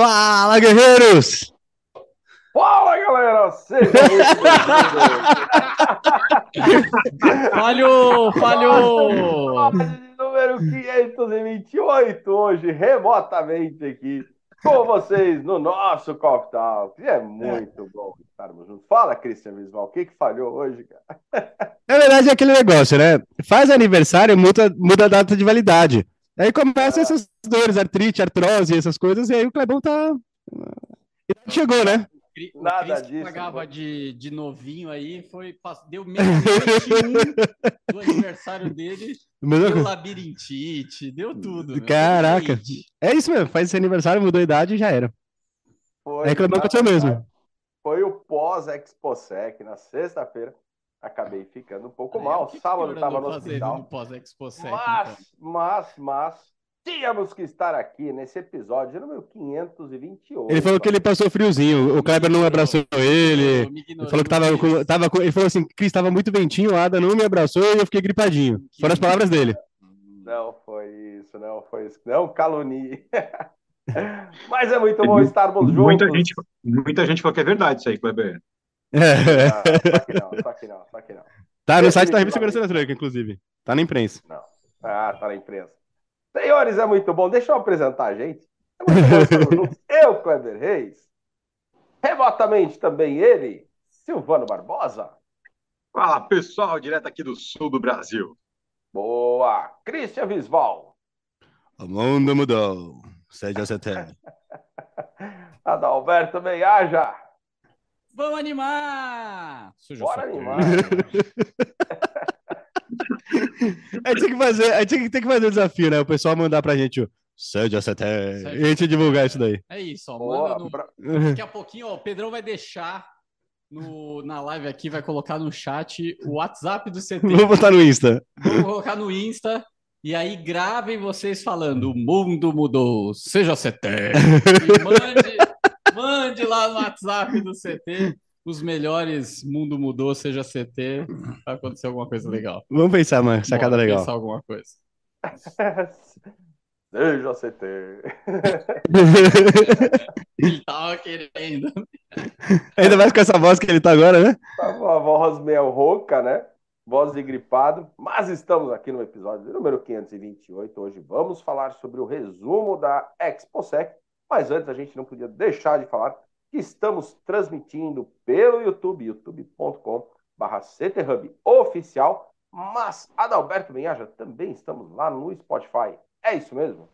Fala, guerreiros! Fala, galera! Sejam muito Falhou! Falhou! Número 528, hoje, remotamente aqui, com vocês no nosso Coffee Talk. E é muito bom estarmos juntos. Fala, Cristian Visval, o que, que falhou hoje, cara? Na verdade, é aquele negócio, né? Faz aniversário, muda, muda a data de validade. Aí começam essas dores, artrite, artrose, essas coisas, e aí o Clebão tá. Chegou, né? O Nada que disso, pagava de, de novinho aí, foi, deu menos de 21 do aniversário dele, Mesma deu labirintite, deu tudo. meu. Caraca. É isso mesmo, faz esse aniversário, mudou a idade e já era. Foi, É Clebão na aconteceu mesmo. Foi o pós-ExpoSec, na sexta-feira. Acabei ficando um pouco aí, mal. o que Sábado estava no hospital. no Sec, Mas, então? mas, mas, tínhamos que estar aqui nesse episódio número 528. Ele falou que ele passou friozinho, o Kleber não abraçou ele. Ele falou que tava com, tava com- Ele falou assim, Cris, tava muito ventinho, o Ada não me abraçou e eu fiquei gripadinho. Foram as palavras dele. Não foi isso, não foi isso. Não calunie. Mas é muito bom estarmos juntos. Muita gente, muita gente falou que é verdade isso aí, Kleber. Ah, só que não, só que não, só que não. Tá no site da Revista Segurança Eletrônica, inclusive. Tá na imprensa. Ah, tá na imprensa. Senhores, é muito bom. Deixa eu apresentar a gente. É. Eu, Kleber Reis. Remotamente também ele, Silvano Barbosa. Fala pessoal, direto aqui do sul do Brasil. Boa. Christian Visval. O mundo mudou. Seja setembro. Adalberto Meiaja. Vamos animar! Suja Bora animar. A gente tem que fazer, a gente tem que- tem que fazer o desafio, né? O pessoal mandar pra gente o Seja setembro. E a gente divulgar isso daí. É isso, ó. Boa. No, Bra- Daqui a pouquinho, ó, o Pedrão vai deixar no, na live aqui, vai colocar no chat o WhatsApp do CT. Vou botar no Insta. Vou colocar no Insta. E aí gravem vocês falando: o mundo mudou, seja CT. E mande, mande lá no WhatsApp do CT os melhores mundo mudou, seja CT. Vai acontecer alguma coisa legal. Vamos pensar, mano. Sacada Bora legal. Pensar alguma coisa. Seja CT. Ele tava querendo. Ainda mais com essa voz que ele tá agora, né? Tá com a voz meio rouca, né? Voz de gripado. Mas estamos aqui no episódio número 528. Hoje vamos falar sobre o resumo da ExpoSec. Mas antes a gente não podia deixar de falar que estamos transmitindo pelo YouTube, youtube.com.br CTHub oficial. Mas, Adalberto Benhaja, também estamos lá no Spotify. É isso mesmo?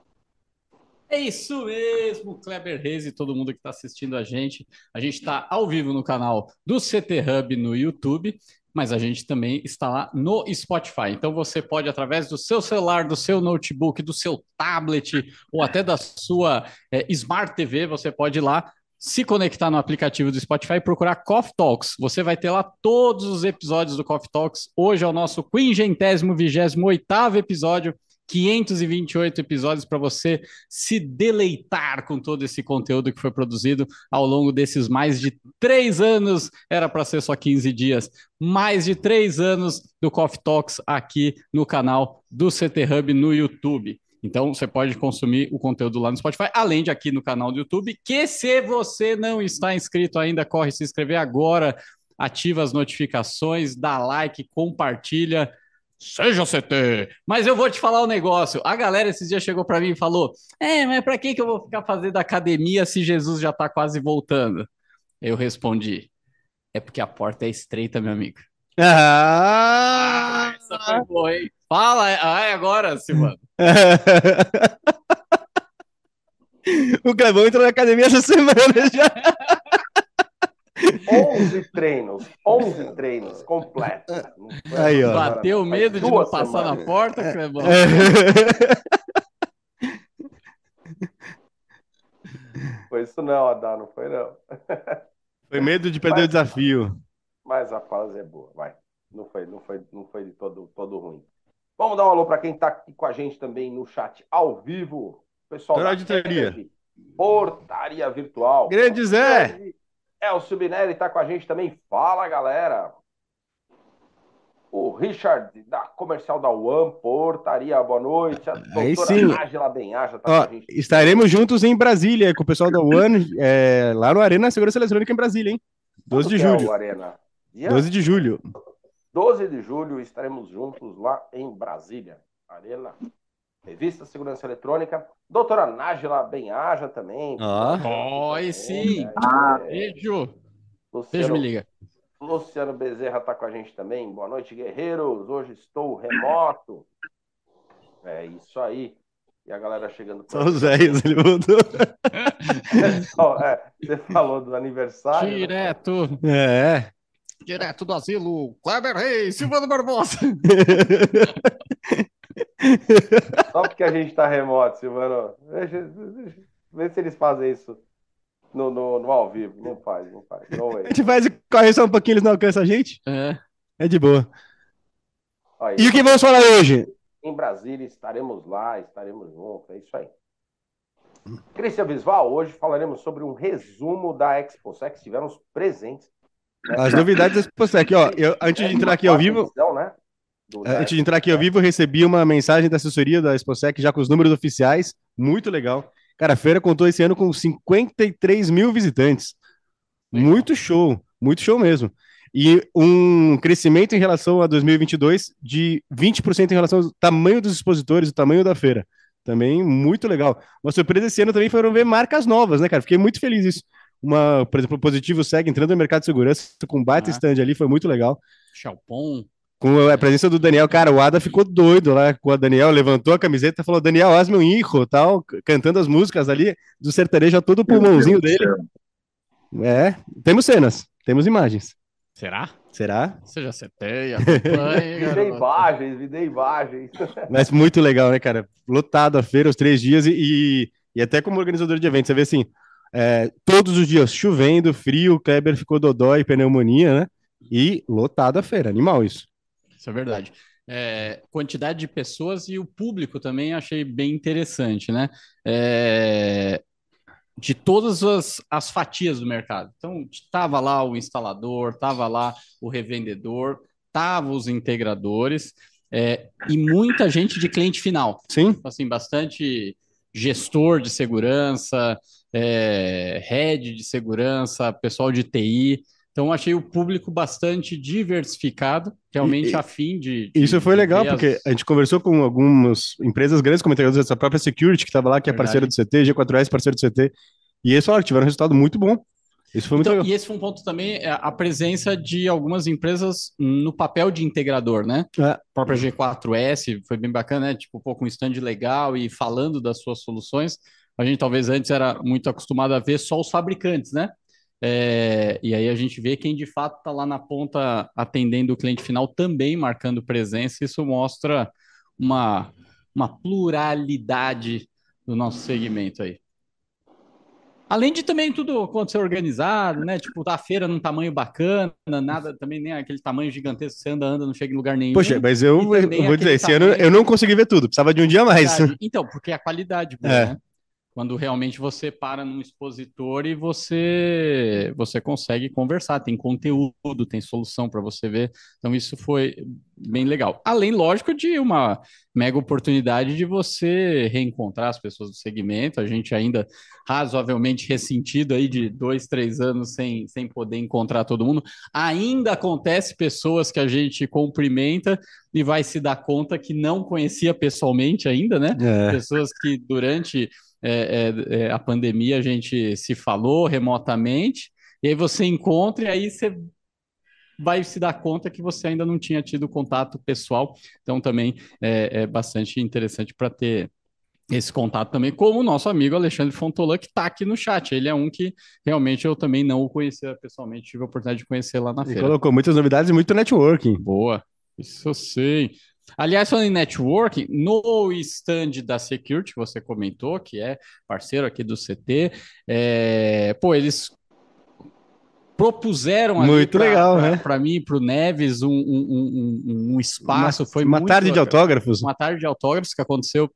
É isso mesmo, Kleber Reis e todo mundo que está assistindo a gente. A gente está ao vivo no canal do CT Hub no YouTube, mas a gente também está lá no Spotify. Então você pode, através do seu celular, do seu notebook, do seu tablet ou até da sua eh, Smart TV, você pode ir lá se conectar no aplicativo do Spotify e procurar Coffee Talks. Você vai ter lá todos os episódios do Coffee Talks. Hoje é o nosso quingentésimo, vigésimo oitavo episódio. 528 episódios para você se deleitar com todo esse conteúdo que foi produzido ao longo desses mais de três anos. Era para ser só 15 dias, mais de três anos do Coffee Talks aqui no canal do CT Hub no YouTube. Então você pode consumir o conteúdo lá no Spotify, além de aqui no canal do YouTube. Que se você não está inscrito ainda, corre se inscrever agora, ativa as notificações, dá like, compartilha. Seja CT. Mas eu vou te falar um negócio. A galera esses dias chegou para mim e falou: É, mas para que, que eu vou ficar fazendo academia se Jesus já está quase voltando? Eu respondi: É porque a porta é estreita, meu amigo. Ah! Essa foi boa, hein? Fala, ah, é agora, Silvano. o Clebão entrou na academia essa semana já. 11 treinos, 11 treinos completos. Foi Aí, ó. Bateu medo de não passar na porta, Clebão? Foi isso não, Adão, não foi não. Foi medo de perder o desafio. Mas a fase é boa, vai. Não foi, não foi, não foi de todo, todo ruim. Vamos dar um alô para quem está aqui com a gente também no chat ao vivo. Pessoal da Portaria Virtual. Grande Zé. Elcio Binelli está com a gente também. Fala, galera. o Richard, da comercial da UAM, Portaria, boa noite. A Aí sim. Nájila Benhaja tá Ó, com a gente. estaremos juntos em Brasília com o pessoal da One, é, lá no Arena Segurança Eletrônica em Brasília, hein? 12 de Quando que é julho. o Arena? Dia 12 de julho. 12 de julho estaremos juntos lá em Brasília. Arena. Revista Segurança Eletrônica. Doutora Nájila Benhaja também. Ó. Oi, sim. Ah, Beijo. Beijo, Luciano, me liga. Luciano Bezerra está com a gente também. Boa noite, guerreiros. Hoje estou remoto. É isso aí. E a galera chegando. Só os velhos, ele. Ó, é, você falou do aniversário. né? Direto, É. direto do asilo. Kleber Reis, Silvano Barbosa. Só porque a gente está remoto, Silvano. Deixa, deixa, vê se eles fazem isso no, no, no ao vivo. Não faz, não faz. Não A é. gente faz e corre só um pouquinho, eles não alcançam a gente. É. É de boa. Aí, E o que vamos falar hoje? Em Brasília estaremos lá, estaremos juntos. É isso aí. Cristian Visval, hoje falaremos sobre um resumo da ExpoSec. Estivemos presentes. As novidades da ExpoSec. Ó, eu, antes de entrar aqui ao vivo, Edição, né? Antes de entrar aqui ao vivo, eu recebi uma mensagem da assessoria da ExpoSec já com os números oficiais. Muito legal. Cara, a feira contou esse ano com 53 mil visitantes. Legal. Muito show, muito show mesmo. E um crescimento em relação a 2022 de 20% em relação ao tamanho dos expositores, o tamanho da feira. Também muito legal. Uma surpresa esse ano também foram ver marcas novas, né, cara? Fiquei muito feliz isso. Uma, por exemplo, o Positivo segue entrando no mercado de segurança com um baita Ah. stand ali, foi muito legal. Chalpon. Com a presença do Daniel, cara, o Ada ficou doido lá com o Daniel, levantou a camiseta e falou: Daniel, hazme um hijo, tal, cantando as músicas ali do sertanejo a todo o pulmãozinho Meu dele. É, temos cenas, temos imagens. Será? Será? Seja seteia, acompanhe, Vi garoto. imagens, vi imagens. Mas muito legal, né, cara? Lotado a feira, os três dias, e, e, e até como organizador de eventos, você vê assim, é, todos os dias chovendo, frio, o Kleber ficou dodói, pneumonia, né? E lotado a feira, animal isso. Isso é verdade. É, quantidade de pessoas e o público também achei bem interessante, né? É, de todas as, as fatias do mercado. Então, estava lá o instalador, estava lá o revendedor, estavam os integradores é, e muita gente de cliente final. Sim? Assim, bastante gestor de segurança, é, head de segurança, pessoal de TI. Então, achei o público bastante diversificado, realmente E- afim de, de- Isso foi legal, porque as- a gente conversou com algumas empresas grandes, como integradores dessa própria Security, que estava lá, que é Verdade. parceira do CT, G4S, parceiro do CT, e eles falaram que tiveram um resultado muito bom. Isso foi muito Então, legal. e esse foi um ponto também, é a presença de algumas empresas no papel de integrador, né? É. A própria G4S foi bem bacana, né? Tipo, um pouco um stand legal e falando das suas soluções. A gente talvez antes era muito acostumado a ver só os fabricantes, né? É, e aí a gente vê quem de fato está lá na ponta atendendo o cliente final também marcando presença. Isso mostra uma, uma pluralidade do nosso segmento aí. Além de também tudo acontecer organizado, né? Tipo, a feira num tamanho bacana, nada também nem aquele tamanho gigantesco, você anda, anda, não chega em lugar nenhum. Poxa, mas eu, eu vou dizer, esse ano eu não consegui ver tudo, precisava de um dia a mais. Então, porque a qualidade, É. né? Quando realmente você para num expositor e você você consegue conversar, tem conteúdo, tem solução para você ver. Então isso foi bem legal. Além, lógico, de uma mega oportunidade de você reencontrar as pessoas do segmento. A gente ainda razoavelmente ressentido aí de dois, três anos sem, sem poder encontrar todo mundo. Ainda acontece pessoas que a gente cumprimenta e vai se dar conta que não conhecia pessoalmente ainda, né? É. pessoas que durante é, é, é, a pandemia a gente se falou remotamente, e aí você encontra e aí você vai se dar conta que você ainda não tinha tido contato pessoal. Então também é, é bastante interessante para ter esse contato também, como o nosso amigo Alexandre Fontolan, que está aqui no chat. Ele é um que realmente eu também não o conhecia pessoalmente, tive a oportunidade de conhecer lá na E feira. colocou muitas novidades e muito networking. Boa, isso eu sei. Aliás, falando em networking, no stand da Security, que você comentou, que é parceiro aqui do CT, é, pô, eles propuseram Muito pra- legal, pra- né? Para mim para o Neves um, um, um, um espaço. uma, foi uma muito tarde de autógrafos. Uma tarde de autógrafos que aconteceu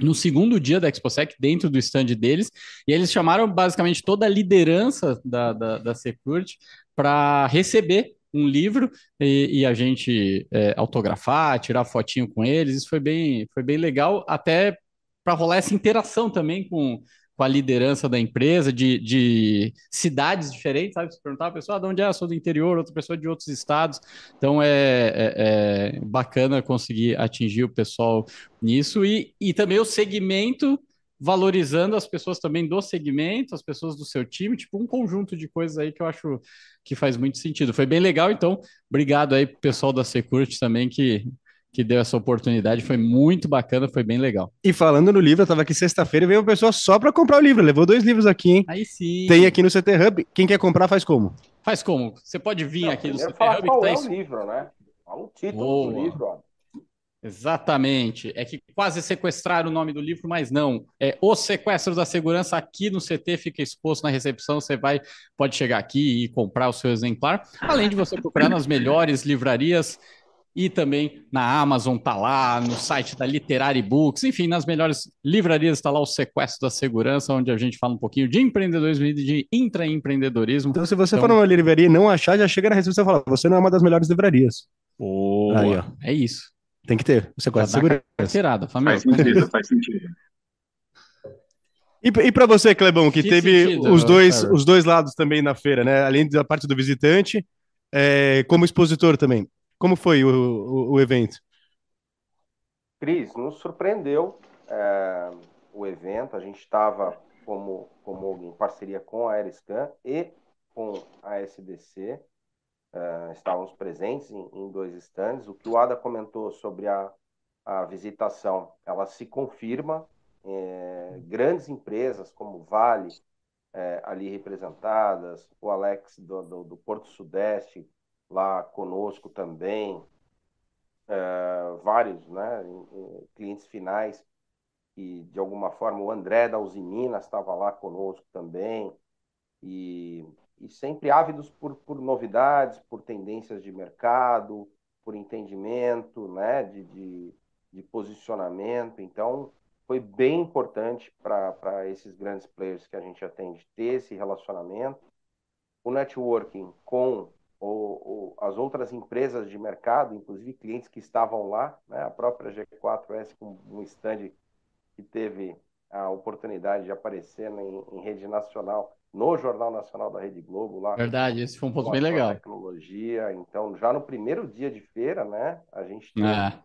no segundo dia da ExpoSec, dentro do stand deles, e eles chamaram basicamente toda a liderança da, da, da Security para receber um livro e, e a gente é, autografar, tirar fotinho com eles. Isso foi bem, foi bem legal, até para rolar essa interação também com, com a liderança da empresa, de, de cidades diferentes, sabe? Se perguntar a pessoa ah, de onde é, eu sou do interior, outra pessoa de outros estados. Então é, é, é bacana conseguir atingir o pessoal nisso e, e também o segmento valorizando as pessoas também do segmento, as pessoas do seu time, tipo um conjunto de coisas aí que eu acho que faz muito sentido. Foi bem legal, então, obrigado aí pro pessoal da Security também que que deu essa oportunidade, foi muito bacana, foi bem legal. E falando no livro, eu tava aqui sexta-feira e veio uma pessoa só para comprar o livro, levou dois livros aqui, hein? Aí sim. Tem aqui no CT Hub, quem quer comprar faz como? Faz como? Você pode vir Não, aqui no CT falar Hub. qual que tá é isso- o livro, né? Fala o título Boa. do livro, ó. Exatamente. É que quase sequestraram o nome do livro, mas não. É O Sequestro da Segurança aqui no CT, fica exposto na recepção. Você vai, pode chegar aqui e comprar o seu exemplar. Além de você procurar nas melhores livrarias e também na Amazon, tá lá, no site da Literary Books, enfim, nas melhores livrarias está lá o Sequestro da Segurança, onde a gente fala um pouquinho de empreendedorismo e de intraempreendedorismo. Então, se você Então- for numa livraria e não achar, já chega na recepção e fala: você não é uma das melhores livrarias. Boa. Aí, ó. É isso. Tem que ter. Você quase dá segurança. carteirada, família. Faz sentido, faz sentido. E, e para você, Clebão, que, Que teve sentido, os, dois, os dois lados também na feira, né? Além da parte do visitante, é, como expositor também. Como foi o, o, o evento? Cris, nos surpreendeu é, o evento. A gente estava como, como em parceria com a Aeriscan e com a SDC. É, estávamos presentes em, em dois stands. O que o Ada comentou sobre a, a visitação, ela se confirma. É, grandes empresas como Vale, é, ali representadas, o Alex do, do, do Porto Sudeste lá conosco também, é, vários né, clientes finais e de alguma forma o André da Usiminas estava lá conosco também e, e sempre ávidos por, por novidades, por tendências de mercado, por entendimento, né, de, de, de posicionamento. Então foi bem importante para esses grandes players que a gente atende ter esse relacionamento, o networking com o, o, as outras empresas de mercado, inclusive clientes que estavam lá, né? a própria G4S com um stand que teve a oportunidade de aparecer em, em rede nacional, no Jornal Nacional da Rede Globo, lá Verdade, esse foi um ponto bem legal. tecnologia. Então, já no primeiro dia de feira, né, a gente teve É.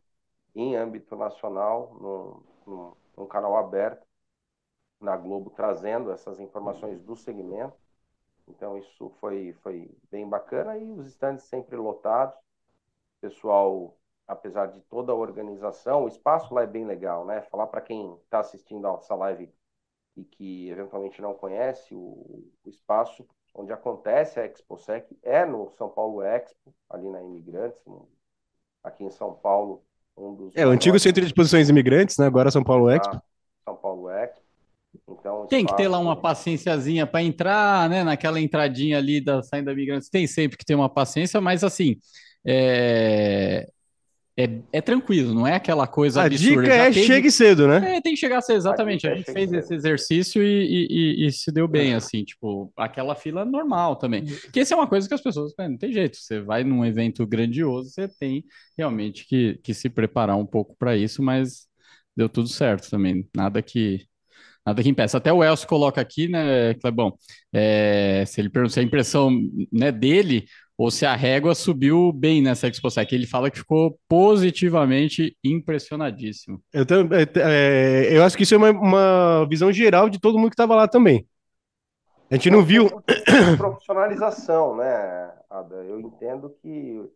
em âmbito nacional, num, canal aberto na Globo, trazendo essas informações do segmento. Então, isso foi, foi bem bacana e os stands sempre lotados. Pessoal, apesar de toda a organização, o espaço lá é bem legal, né? Falar para quem está assistindo a essa live e que eventualmente não conhece o, o espaço onde acontece a ExpoSec é no São Paulo Expo, ali na Imigrantes, aqui em São Paulo, um dos É, o antigo maiores Centro de Exposições Imigrantes, né? Agora São Paulo Expo. da São Paulo Expo. Então, Tem que ter lá uma paciênciazinha para entrar, né? Naquela entradinha ali da saindo da Migrantes, tem sempre que ter uma paciência, mas assim, é, é, é tranquilo, não é aquela coisa A absurda. dica Já é teve- chegue cedo, né? É, tem que chegar a ser exatamente. A A, dica é gente chegue fez cedo. esse exercício e, e- e- e se deu bem, assim, tipo, aquela fila normal também. Que essa é uma coisa que as pessoas, né, não tem jeito. Você vai num evento grandioso, você tem realmente que, que se preparar um pouco para isso, mas deu tudo certo também. Nada que nada que impeça. Até o Elcio coloca aqui, né, Clebão? é, se ele pergunta se a impressão né, dele ou se a régua subiu bem nessa ExpoSec. Ele fala que ficou positivamente impressionadíssimo. Eu, tam- é, eu acho que isso é uma, uma visão geral de todo mundo que estava lá também. A gente não viu. profissionalização, né, Ada? Eu entendo que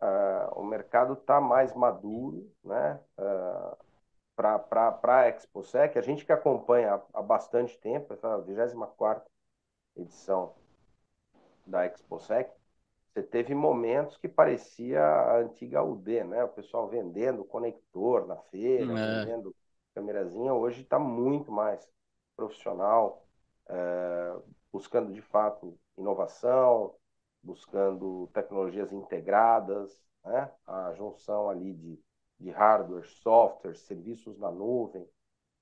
ah, o mercado está mais maduro, né, para a ExpoSec. A gente que acompanha há, há bastante tempo, essa 24 edição da ExpoSec, você teve momentos que parecia a antiga UD, né? O pessoal vendendo conector na feira, É. vendendo câmerazinha. Hoje está muito mais profissional, eh, buscando de fato inovação, buscando tecnologias integradas, né? A junção ali de, de hardware, software, serviços na nuvem,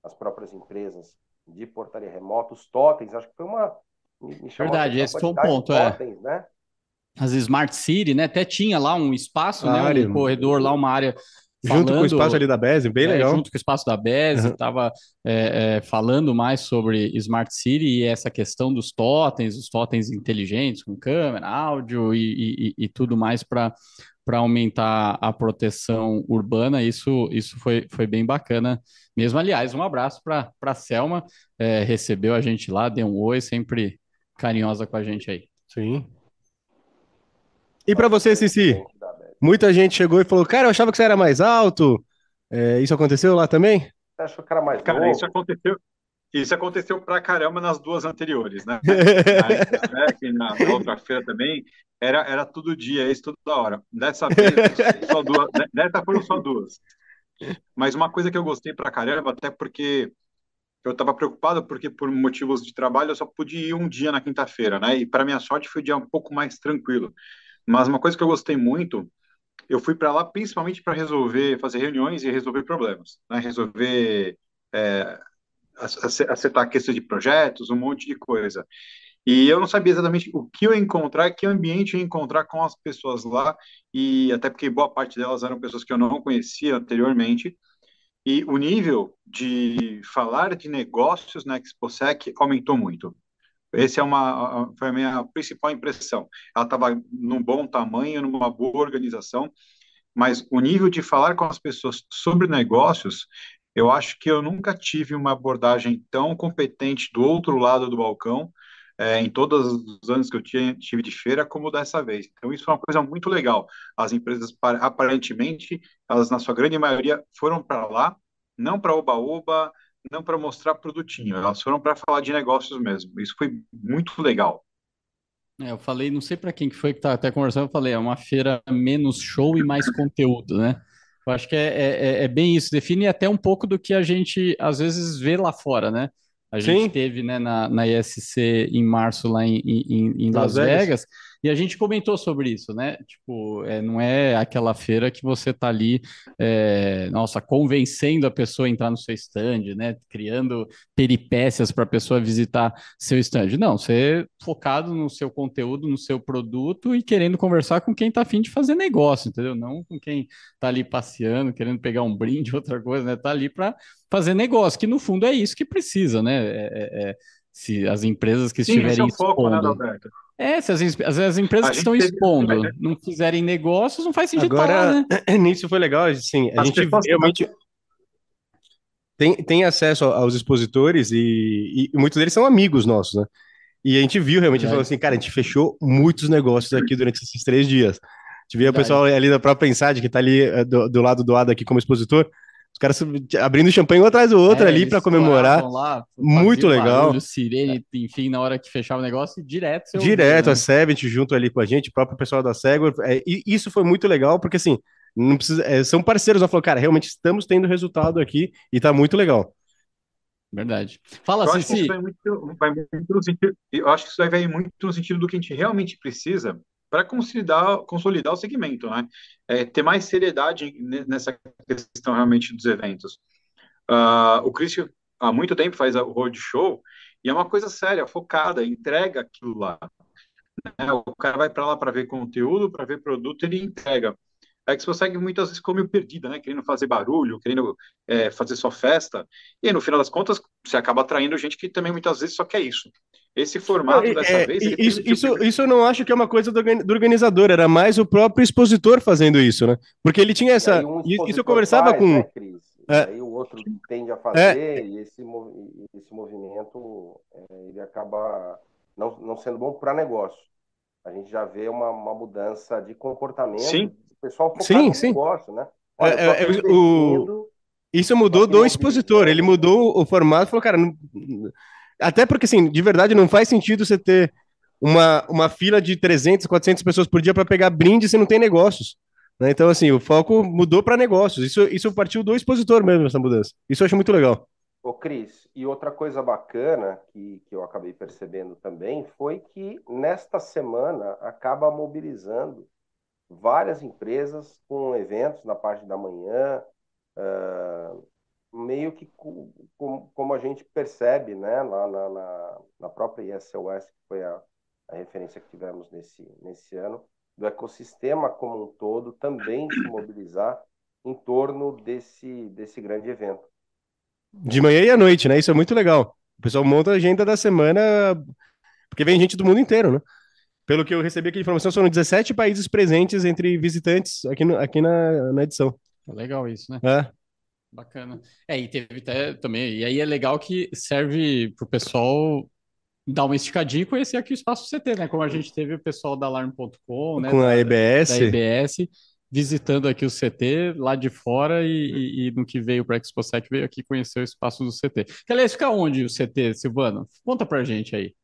as próprias empresas de portaria remota, os totens, acho que foi uma me, Verdade, esse foi um ponto, é. totens, né? As Smart City, né? Até tinha lá um espaço, A né? Um corredor lá, uma área Junto com o falando- espaço ali da Bese, bem é, legal. junto com o espaço da BES, Uhum. estava falando mais sobre Smart City e essa questão dos totens, os totens inteligentes com câmera, áudio e, e- e tudo mais para para aumentar a proteção urbana. Isso, isso foi, foi bem bacana mesmo. Aliás, um abraço para a Selma, é, recebeu a gente lá, deu um oi, sempre carinhosa com a gente aí. Sim. E pra você, Cici? Muita gente chegou e falou, cara, eu achava que você era mais alto. É, isso aconteceu lá também? Você achou que era mais Cara, novo? isso aconteceu. Isso aconteceu pra caramba nas duas anteriores, né? Na na, na outra feira também. Era, era todo dia, isso toda hora. Dessa vez, só duas, dessa foram só duas. Mas uma coisa que eu gostei pra caramba, até porque eu estava preocupado, porque por motivos de trabalho eu só pude ir um dia na quinta-feira, né? E para minha sorte foi um dia um pouco mais tranquilo. Mas uma coisa que eu gostei muito, eu fui para lá principalmente para resolver, fazer reuniões e resolver problemas, né? Resolver, é, ac- acertar questões de projetos, um monte de coisa. E eu não sabia exatamente o que eu encontrar, que ambiente eu encontrar com as pessoas lá, e até porque boa parte delas eram pessoas que eu não conhecia anteriormente. E o nível de falar de negócios na ExpoSec aumentou muito. Essa é uma, foi a minha principal impressão. Ela estava num bom tamanho, numa boa organização, mas o nível de falar com as pessoas sobre negócios, eu acho que eu nunca tive uma abordagem tão competente do outro lado do balcão, é, em todos os anos que eu tinha, tive de feira, como dessa vez. Então, isso é uma coisa muito legal. As empresas, pa- aparentemente, elas, na sua grande maioria, foram para lá, não para oba-oba, não para mostrar produtinho, elas foram para falar de negócios mesmo. Isso foi muito legal. É, eu falei, não sei para quem que foi que tá até conversando, eu falei, é uma feira menos show e mais conteúdo, né? Eu acho que é, é, é bem isso, define até um pouco do que a gente às vezes vê lá fora, né? A gente Sim. teve, né, na, na ISC em março lá em, em, em Las Las Vegas. Vegas, e a gente comentou sobre isso, né? Tipo, é, não é aquela feira que você tá ali, é, nossa, convencendo a pessoa a entrar no seu stand, né? Criando peripécias para a pessoa visitar seu stand. Não, você é focado no seu conteúdo, no seu produto e querendo conversar com quem está afim de fazer negócio, entendeu? Não com quem está ali passeando, querendo pegar um brinde, outra coisa, né? Tá ali para fazer negócio, que no fundo é isso que precisa, né? É- é- é- se as empresas que Sim, esse é estiverem o foco, né, expondo. Alberto? É, se as, as, as empresas A que estão teve- expondo não fizerem negócios, não faz sentido Agora, falar, né? nisso foi legal, assim, a As gente realmente tem, tem acesso aos expositores e, e muitos deles são amigos nossos, né? E a gente viu realmente, Verdade. falou assim, cara, a gente fechou muitos negócios aqui durante esses três dias. A gente via o pessoal ali da própria Inside, que tá ali eh, do, do lado do Ada aqui como expositor, os caras abrindo champanhe um atrás do outro É, ali para comemorar. lá, Muito legal. barulho, sirene, enfim, na hora que fechava o negócio, direto. Direto, né? a Sevent junto ali com a gente, o próprio pessoal da Segway. É, e isso foi muito legal, porque assim, não precisa, é, são parceiros, nós falou, cara, realmente estamos tendo resultado aqui e tá muito legal. Verdade. Fala, Eu acho que Cici. isso vai muito, vai muito no sentido, eu acho que isso vai muito no sentido do que a gente realmente precisa para consolidar, consolidar o segmento, né? É, ter mais seriedade ne- nessa questão realmente dos eventos. Ah, o Christian há muito tempo faz o roadshow e é uma coisa séria, focada, entrega aquilo lá. né? O cara vai para lá para ver conteúdo, para ver produto, ele entrega. É que você consegue muitas vezes como perdida, né? Querendo fazer barulho, querendo é, fazer só festa. E aí, no final das contas, você acaba atraindo gente que também muitas vezes só quer isso. Esse formato dessa é, vez. isso, isso, que- isso eu não acho que é uma coisa do, organi- do organizador, era mais o próprio expositor fazendo isso, né? Porque ele tinha essa. um Isso eu conversava faz, com. né, Cris? E É. aí o outro tende a fazer e esse, mov- esse movimento é, ele acaba não, não sendo bom para negócio. A gente já vê uma, uma mudança de comportamento Sim. Pessoal focado Sim, sim. negócio, né? Olha, é, é, o- Isso mudou do expositor, ele mudou o formato falou, cara, não- até porque, assim, de verdade não faz sentido você ter uma, uma fila de 300, 400 pessoas por dia para pegar brinde se não tem negócios. né? Então, assim, o foco mudou para negócios. Isso, isso partiu do expositor mesmo, essa mudança. Isso eu acho muito legal. Ô, Cris, e outra coisa bacana que, que eu acabei percebendo também foi que nesta semana acaba mobilizando várias empresas com eventos na parte da manhã, ah, meio que co- com- como a gente percebe, né, lá na, na, na própria ISOS, que foi a, a referência que tivemos nesse, nesse ano, do ecossistema como um todo também se mobilizar em torno desse, desse grande evento. De manhã e à noite, né? Isso é muito legal. O pessoal monta a agenda da semana, porque vem gente do mundo inteiro, né? Pelo que eu recebi aqui de informação, foram 17 países presentes entre visitantes aqui, no, aqui na, na edição. Legal isso, né? É. Bacana. É, e teve até também. E aí é legal que serve para o pessoal dar uma esticadinha e conhecer aqui o espaço CT, né? Como a gente teve o pessoal da Alarm.com, né? Com a EBS. Da EBS, visitando aqui o CT lá de fora e, e, e no que veio para a ExpoSec veio aqui conhecer o espaço do CT. Que aliás, fica onde o CT, Silvano? Conta pra gente aí.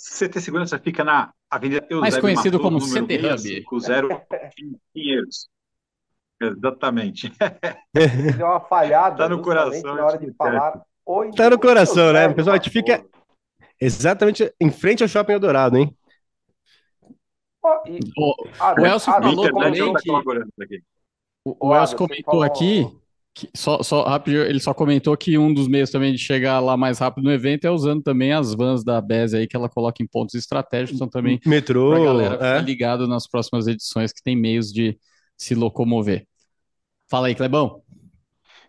CT Segurança fica na Avenida Eusébio Mais conhecido como CT Hub. 50 Pinheiros. Exatamente. Deu uma falhada tá no coração, na hora de falar. Oi, tá no coração, né? Pessoal, a gente fica exatamente em frente ao Shopping Eldorado, hein? Oh, e... o, o Elcio falou também que... O, o Elcio comentou falou... aqui, só, só rápido, ele só comentou que um dos meios também de chegar lá mais rápido no evento é usando também as vans da BES aí, que ela coloca em pontos estratégicos, então também Metrô, pra galera ficar é. ligado nas próximas edições que tem meios de se locomover. Fala aí, Clebão.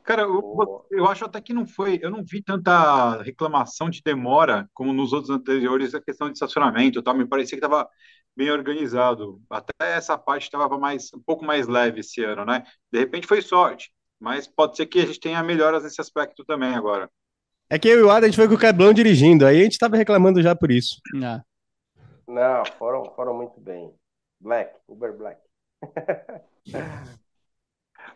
Cara, eu, eu, acho até que não foi, eu não vi tanta reclamação de demora como nos outros anteriores, a questão de estacionamento, tal, me parecia que estava bem organizado. Até essa parte estava mais um pouco mais leve esse ano, né? De repente foi sorte, mas pode ser que a gente tenha melhoras nesse aspecto também agora. É que eu e o Adam, a gente foi com o Cablão dirigindo, aí a gente estava reclamando já por isso. Não, não foram, foram muito bem. Black, Uber Black.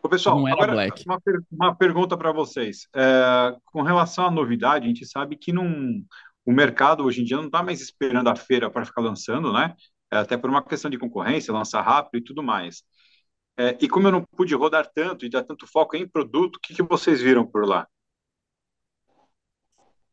Ô, pessoal, agora uma, uma, pergunta para vocês. É, com relação à novidade, a gente sabe que num, o mercado hoje em dia não está mais esperando a feira para ficar lançando, né? É, até por uma questão de concorrência, lançar rápido e tudo mais. É, e como eu não pude rodar tanto e dar tanto foco em produto, o que, que vocês viram por lá?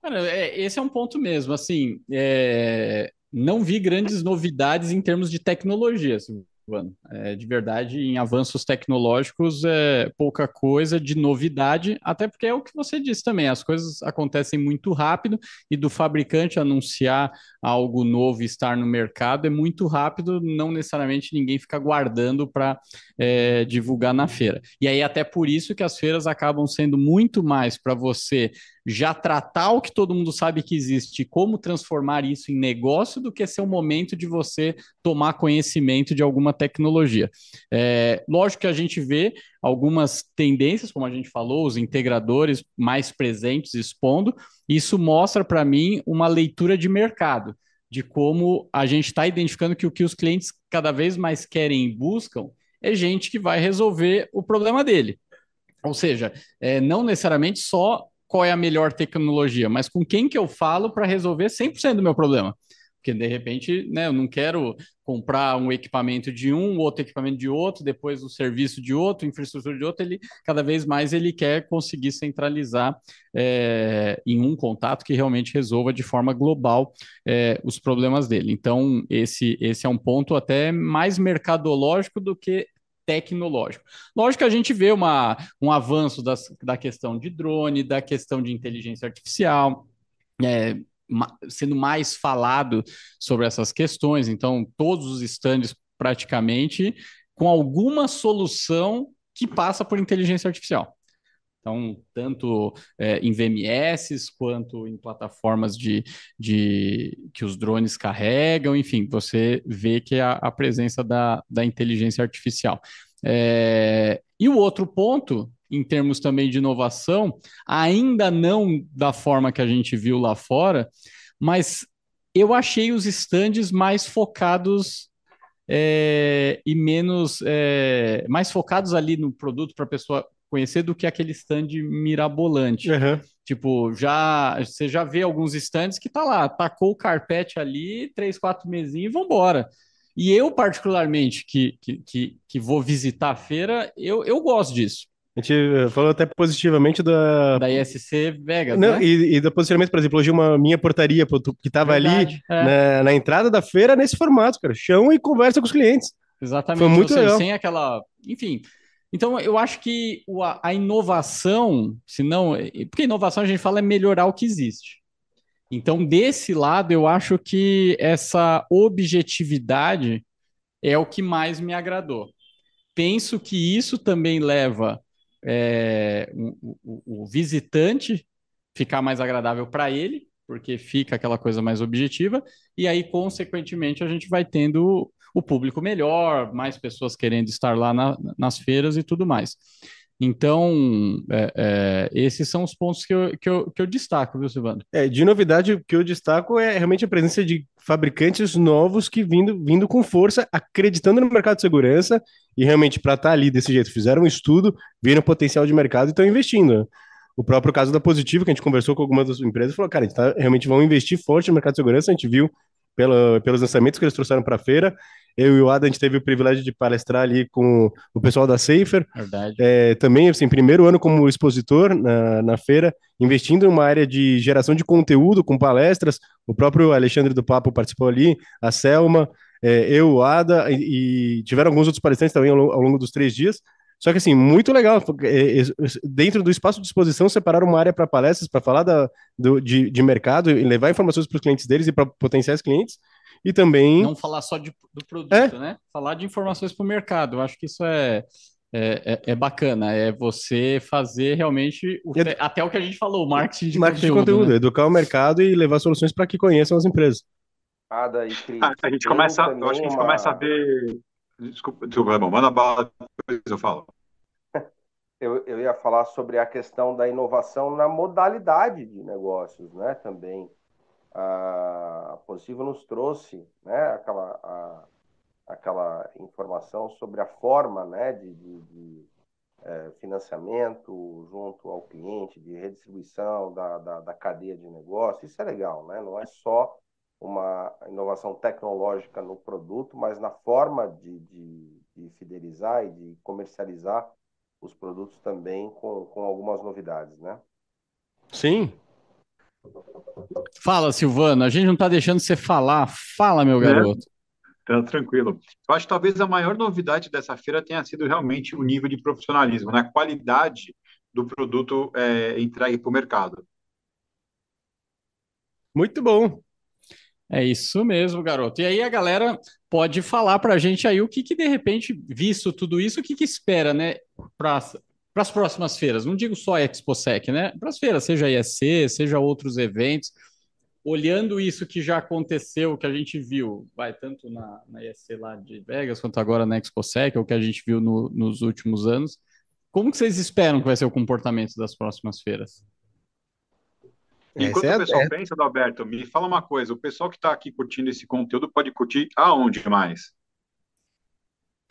Cara, é, esse é um ponto mesmo. Assim, é, não vi grandes novidades em termos de tecnologia. Assim, ano. É, de verdade, em avanços tecnológicos, é pouca coisa de novidade, até porque é o que você disse também, as coisas acontecem muito rápido e do fabricante anunciar algo novo e estar no mercado é muito rápido, não necessariamente ninguém fica guardando para é, divulgar na feira. E aí, até por isso que as feiras acabam sendo muito mais para você já tratar o que todo mundo sabe que existe, como transformar isso em negócio, do que ser o momento de você tomar conhecimento de alguma tecnologia. É, lógico que a gente vê algumas tendências, como a gente falou, os integradores mais presentes expondo, isso mostra para mim uma leitura de mercado. De como a gente está identificando que o que os clientes cada vez mais querem e buscam é gente que vai resolver o problema dele. Ou seja, é, não necessariamente só qual é a melhor tecnologia, mas com quem que eu falo para resolver 100% do meu problema. Porque, de repente, né, eu não quero comprar um equipamento de um, outro equipamento de outro, depois o serviço de outro, infraestrutura de outro, ele cada vez mais ele quer conseguir centralizar é, em um contato que realmente resolva de forma global é, os problemas dele. Então, esse, esse é um ponto até mais mercadológico do que tecnológico. Lógico que a gente vê uma, um avanço das, da questão de drone, da questão de inteligência artificial, é, sendo mais falado sobre essas questões. Então, todos os estandes praticamente com alguma solução que passa por inteligência artificial. Então, tanto é, em VMS quanto em plataformas de, de que os drones carregam, enfim, você vê que é a, a presença da, da inteligência artificial. É, e o outro ponto, em termos também de inovação, ainda não da forma que a gente viu lá fora, mas eu achei os estandes mais focados é, e menos é, mais focados ali no produto para a pessoa conhecer do que aquele stand mirabolante. Uhum. Tipo, já você já vê alguns stands que tá lá, tacou o carpete ali, três, quatro mesinhos e vambora. E eu, particularmente, que, que, que, que vou visitar a feira, eu, eu gosto disso. A gente falou até positivamente da. Da ISC Vegas. Não, né? e, e do posicionamento, por exemplo, hoje uma minha portaria que estava ali é. na, na, entrada da feira nesse formato, cara. Chão e conversa com os clientes. Exatamente. Foi muito seja, legal. Sem aquela. Enfim, então, eu acho que a inovação, se não. Porque inovação a gente fala é melhorar o que existe. Então, desse lado, eu acho que essa objetividade é o que mais me agradou. Penso que isso também leva é, o, o, o visitante ficar mais agradável para ele, porque fica aquela coisa mais objetiva, e aí, consequentemente, a gente vai tendo o público melhor, mais pessoas querendo estar lá na, nas feiras e tudo mais. Então, é, é, esses são os pontos que eu, que eu, que eu destaco, viu, Silvano? É, de novidade, o que eu destaco é realmente a presença de fabricantes novos que vindo, vindo com força, acreditando no mercado de segurança e realmente para estar tá ali desse jeito. Fizeram um estudo, viram o potencial de mercado e estão investindo. O próprio caso da Positivo, que a gente conversou com algumas das empresas, falou, cara, a gente tá, realmente vão investir forte no mercado de segurança, a gente viu pela, pelos lançamentos que eles trouxeram para a feira. Eu e o Ada, a gente teve o privilégio de palestrar ali com o pessoal da Safer. Verdade. É, também, assim, primeiro ano como expositor na, na feira, investindo em uma área de geração de conteúdo com palestras. O próprio Alexandre do Papo participou ali, a Selma, é, eu, o Ada, e, e, tiveram alguns outros palestrantes também ao, ao longo dos três dias. Só que, assim, muito legal. É, é, dentro do espaço de exposição, separaram uma área para palestras, para falar da, do, de, de mercado e levar informações para os clientes deles e para potenciais clientes. E também. Não falar só de, do produto, é? né? Falar de informações para o mercado. Eu acho que isso é, é, é, é, bacana. É você fazer realmente o, é, até o que a gente falou, o marketing de marketing conteúdo. De conteúdo né? Educar o mercado e levar soluções para que conheçam as empresas. E Cris, a, a gente começa, eu acho que a gente começa a ver Desculpa, desculpa, bom, manda bala, depois eu falo. Eu, eu ia falar sobre a questão da inovação na modalidade de negócios, né? Também a Positivo nos trouxe, né? Aquela, a, aquela informação sobre a forma, né? De, de, de é, financiamento junto ao cliente, de redistribuição da, da, da cadeia de negócio. Isso é legal, né? Não é só uma inovação tecnológica no produto, mas na forma de, de, de fidelizar e de comercializar os produtos também com, com algumas novidades, né? Sim. Fala, Silvano. A gente não está deixando você falar. Fala, meu é. garoto. Tá tranquilo. Eu acho que talvez a maior novidade dessa feira tenha sido realmente o nível de profissionalismo, na né? qualidade do produto é, entregue para o mercado. Muito bom. É isso mesmo, garoto. E aí a galera pode falar para a gente aí o que, que, de repente, visto tudo isso, o que, que espera, né, para as próximas feiras. Não digo só a ExpoSec, né? Para as feiras, seja ISC, seja outros eventos. Olhando isso que já aconteceu, que a gente viu, vai tanto na, na ISC lá de Vegas, quanto agora na ExpoSec, o que a gente viu no, nos últimos anos, como que vocês esperam que vai ser o comportamento das próximas feiras? Enquanto é o pessoal é... pensa, Alberto, me fala uma coisa: o pessoal que está aqui curtindo esse conteúdo pode curtir aonde mais?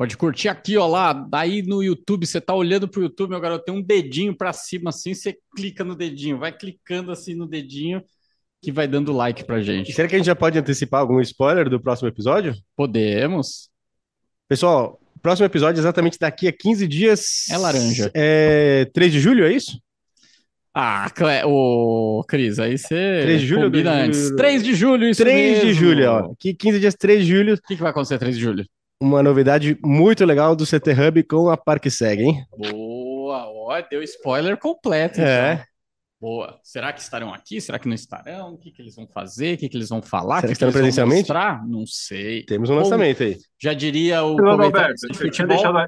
Pode curtir aqui, ó lá. Daí no YouTube, você tá olhando para o YouTube, meu garoto, tem um dedinho para cima assim, você clica no dedinho, vai clicando assim no dedinho que vai dando like pra gente. E será que a gente já pode antecipar algum spoiler do próximo episódio? Podemos. Pessoal, próximo episódio é exatamente daqui a 15 dias. É laranja. É 3 de julho, é isso? Ah, Cle... ô, Cris, aí você 3 de julho, combina 2 de antes. julho. 3 de julho, isso 3 de mesmo. julho, ó. Aqui 15 dias, 3 de julho. O que, que vai acontecer 3 de julho? Uma novidade muito legal do CT Hub com a ParkSeg, hein? Boa, ó, deu spoiler completo. Então. É. Boa. Será que estarão aqui? Será que não estarão? O que, que eles vão fazer? O que, que eles vão falar? Será o que estarão eles vão presencialmente? mostrar? Não sei. Temos um Ou- lançamento aí. Já diria o Não, Alberto, de eu tinha deixado a,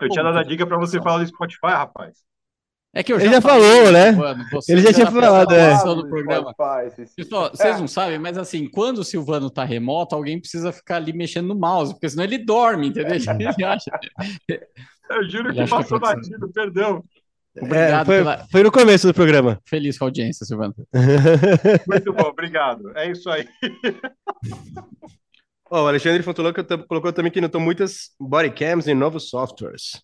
eu tinha dado a dica para você falar do Spotify, rapaz. É que eu Ele já falou, né? Silvano, Ele já tinha na falado, é. do programa. Pessoal, vocês não sabem, mas assim, quando o Silvano tá remoto, alguém precisa ficar ali mexendo no mouse, porque senão ele dorme, entendeu? Ele acha. Eu juro Ele que que passou pode batido, perdão. Obrigado É, foi, pela- foi no começo do programa. Feliz com a audiência, Silvano. Muito bom, obrigado. É isso aí. Ó, o Alexandre Fontolão colocou também que notou muitas bodycams em novos softwares.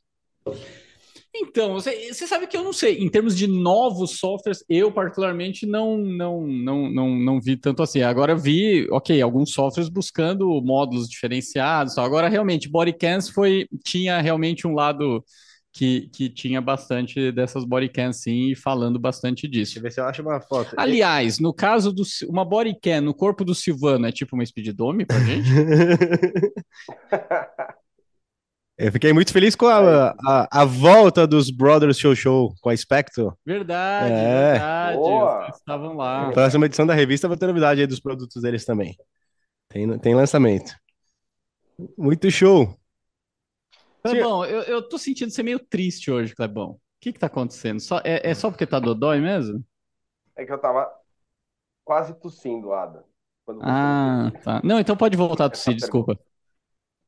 Então, você, você sabe que eu não sei, em termos de novos softwares, eu particularmente não, não, não, não, não vi tanto assim. Agora vi, ok, alguns softwares buscando módulos diferenciados. Agora, realmente, bodycams foi, tinha realmente um lado que, que tinha bastante dessas bodycams, sim, e falando bastante disso. Deixa eu ver se eu acho uma foto. Aliás, no caso do uma bodycam no corpo do Silvano é tipo uma speeddome pra gente? Eu fiquei muito feliz com a, a, a volta dos Brothers Show Show com a Spectro. Verdade, É. verdade. Boa. Estavam lá. Próxima edição da revista vai ter novidade aí dos produtos deles também. Tem, tem lançamento. Muito show. Clebão, eu, eu tô sentindo você meio triste hoje, Clebão. O que que tá acontecendo? Só, é, é só porque tá dodói mesmo? É que eu tava quase tossindo, Ada. Ah, tá. Não, então pode voltar a tossir, desculpa.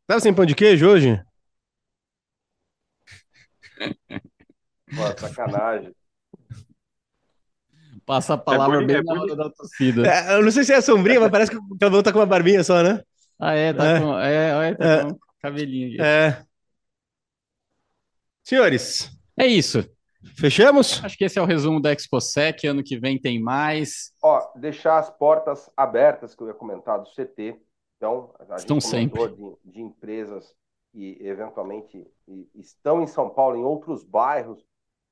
Tava sem pão de queijo hoje? Pô, sacanagem. Passa a palavra boni- bem é na hora da tossida. É, eu não sei se é sombrinha, mas parece que o Cavão tá com uma barbinha só, né? Ah, é, tá É. com, é, é, tá É. com um cabelinho aqui. É. Senhores, É isso. fechamos? Acho que esse é o resumo da ExpoSec. Ano que vem tem mais. Ó, deixar as portas abertas que eu ia comentar do CT. Então, a Estão gente comentou de, de empresas que eventualmente estão em São Paulo, em outros bairros,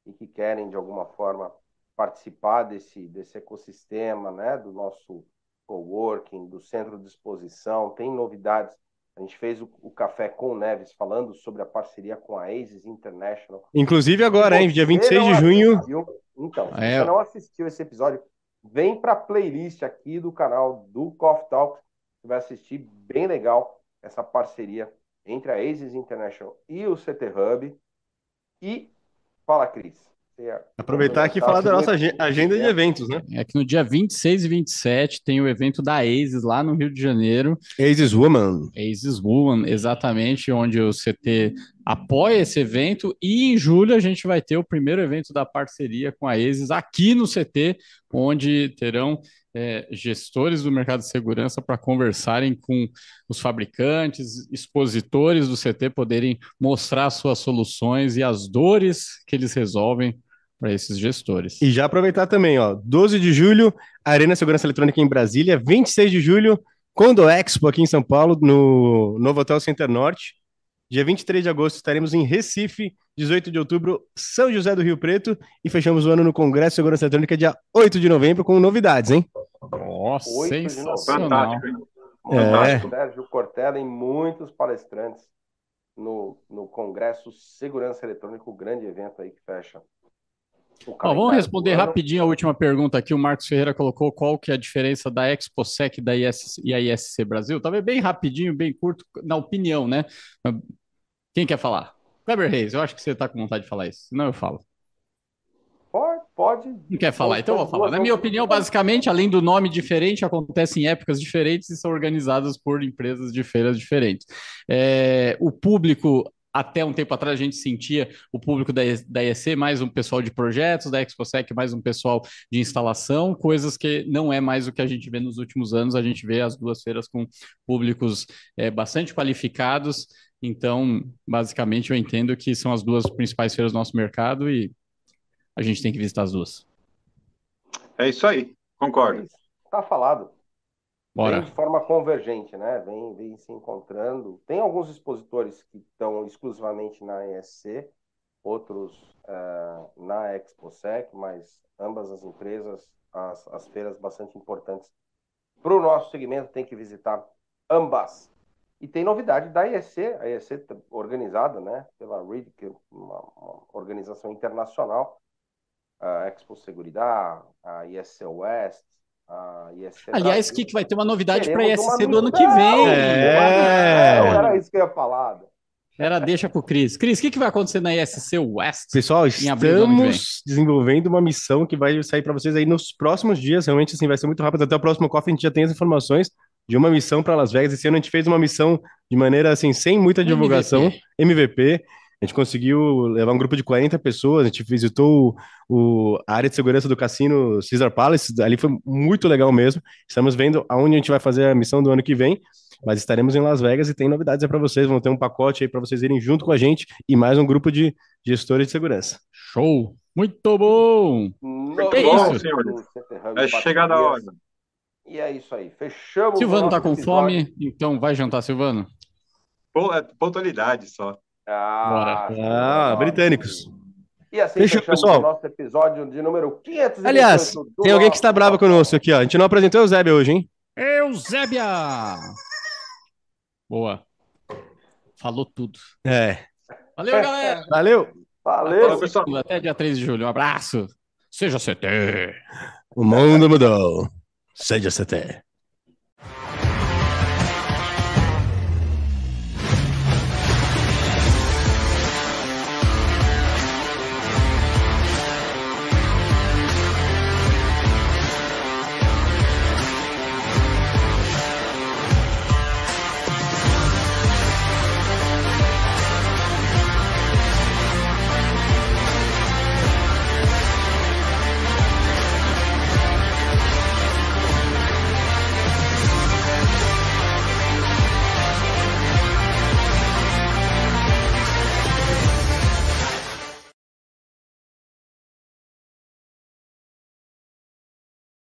e que querem, de alguma forma, participar desse, desse ecossistema, né, do nosso coworking, do centro de exposição. Tem novidades. A gente fez o, o Café com o Neves falando sobre a parceria com a ASIS International. Inclusive agora, hein? Dia você 26 de junho. assistiu- então, se É. você não assistiu esse episódio, vem para a playlist aqui do canal do Coffee Talks. Você vai assistir bem legal essa parceria entre a ASIS International e o CT Hub. E fala, Cris. Aproveitar aqui e falar da nossa agen- agenda de eventos, né? É que no dia 26 e 27 tem o evento da ASIS lá no Rio de Janeiro. Aces Woman. ASIS Woman, exatamente, onde o CT apoia esse evento. E em julho a gente vai ter o primeiro evento da parceria com a ASIS aqui no CT, onde terão é, gestores do mercado de segurança para conversarem com os fabricantes, expositores do CT, poderem mostrar suas soluções e as dores que eles resolvem para esses gestores. E já aproveitar também, ó. 12 de julho, Arena Segurança Eletrônica em Brasília. 26 de julho, Condo Expo aqui em São Paulo, no Novo Hotel Center Norte. Dia 23 de agosto estaremos em Recife. 18 de outubro, São José do Rio Preto. E fechamos o ano no Congresso de Segurança Eletrônica, dia 8 de novembro, com novidades, hein? Nossa, sensacional. Fantástico, hein? É. Sérgio Cortella e muitos palestrantes no, no Congresso Segurança Eletrônica, o grande evento aí que fecha. o Ó, vamos responder rapidinho a última pergunta aqui. O Marcos Ferreira colocou qual que é a diferença da ExpoSec da IS e a ISC Brasil. Talvez bem rapidinho, bem curto, na opinião, né? Quem quer falar? Kleber Reis, eu acho que você está com vontade de falar isso. Senão eu falo. Pode, pode. Não quer falar? Então eu vou falar. Na minha opinião, basicamente, além do nome diferente, acontece em épocas diferentes e são organizadas por empresas de feiras diferentes. É, o público, até um tempo atrás, a gente sentia o público da, da ESC mais um pessoal de projetos, da ExpoSec mais um pessoal de instalação, coisas que não é mais o que a gente vê nos últimos anos. A gente vê as duas feiras com públicos é, bastante qualificados. Então, basicamente, eu entendo que são as duas principais feiras do nosso mercado e a gente tem que visitar as duas. É isso aí, concordo. Tá falado. Bora. Vem de forma convergente, né? Vem, vem se encontrando. Tem alguns expositores que estão exclusivamente na ESC, outros eh, na ExpoSec, mas ambas as empresas, as, as feiras bastante importantes para o nosso segmento, tem que visitar ambas. E tem novidade da ESC, a ESC tá organizada né, pela RID, que é uma, uma organização internacional, a Expo Seguridade, a ESC West, a ESC Aliás, que, que vai ter uma novidade para a ESC do ano que vem. É. Não, era isso que eu ia falar. Era deixa pro Cris. Cris, o que, que vai acontecer na ESC West? Pessoal, estamos desenvolvendo uma missão que vai sair para vocês aí nos próximos dias. Realmente, assim, vai ser muito rápido. Até o próximo coffee a gente já tem as informações de uma missão para Las Vegas. Esse ano a gente fez uma missão de maneira assim, sem muita divulgação. MVP. MVP. A gente conseguiu levar um grupo de 40 pessoas, a gente visitou o, o- a área de segurança do cassino Caesar Palace, ali foi muito legal mesmo. Estamos vendo aonde a gente vai fazer a missão do ano que vem, mas estaremos em Las Vegas e tem novidades aí para vocês, vão ter um pacote aí para vocês irem junto com a gente e mais um grupo de gestores de segurança. Show! Muito bom! Muito É bom, isso. senhores. É chegada a hora. E é isso aí. Fechamos. Silvano tá com episódio. fome, então vai jantar, Silvano. Pô, é pontualidade só. Ah, Ah, britânicos. E assim Fechou, fechamos pessoal. o nosso episódio de número 500. Aliás, tem alguém que está bravo conosco aqui, ó. A gente não apresentou o Zébia hoje, hein? Eusébia! Boa. Falou tudo. É. Valeu, galera. Valeu. Valeu. Valeu, pessoal. Até dia 3 de julho. Um abraço. Seja CT. O mundo mudou. Seja CT.